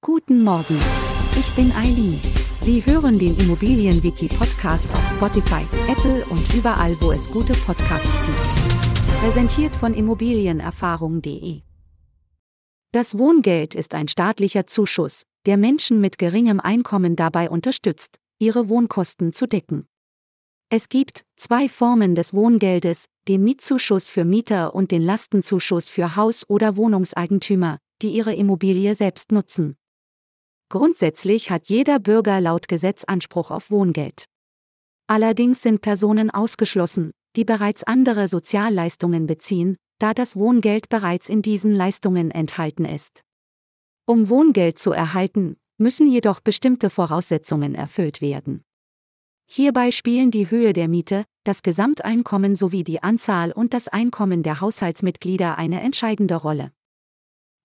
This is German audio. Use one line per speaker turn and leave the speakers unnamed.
Guten Morgen. Ich bin Eileen. Sie hören den Immobilienwiki-Podcast auf Spotify, Apple und überall, wo es gute Podcasts gibt. Präsentiert von Immobilienerfahrung.de. Das Wohngeld ist ein staatlicher Zuschuss, der Menschen mit geringem Einkommen dabei unterstützt, ihre Wohnkosten zu decken. Es gibt zwei Formen des Wohngeldes, den Mietzuschuss für Mieter und den Lastenzuschuss für Haus- oder Wohnungseigentümer, die ihre Immobilie selbst nutzen. Grundsätzlich hat jeder Bürger laut Gesetz Anspruch auf Wohngeld. Allerdings sind Personen ausgeschlossen, die bereits andere Sozialleistungen beziehen, da das Wohngeld bereits in diesen Leistungen enthalten ist. Um Wohngeld zu erhalten, müssen jedoch bestimmte Voraussetzungen erfüllt werden. Hierbei spielen die Höhe der Miete, das Gesamteinkommen sowie die Anzahl und das Einkommen der Haushaltsmitglieder eine entscheidende Rolle.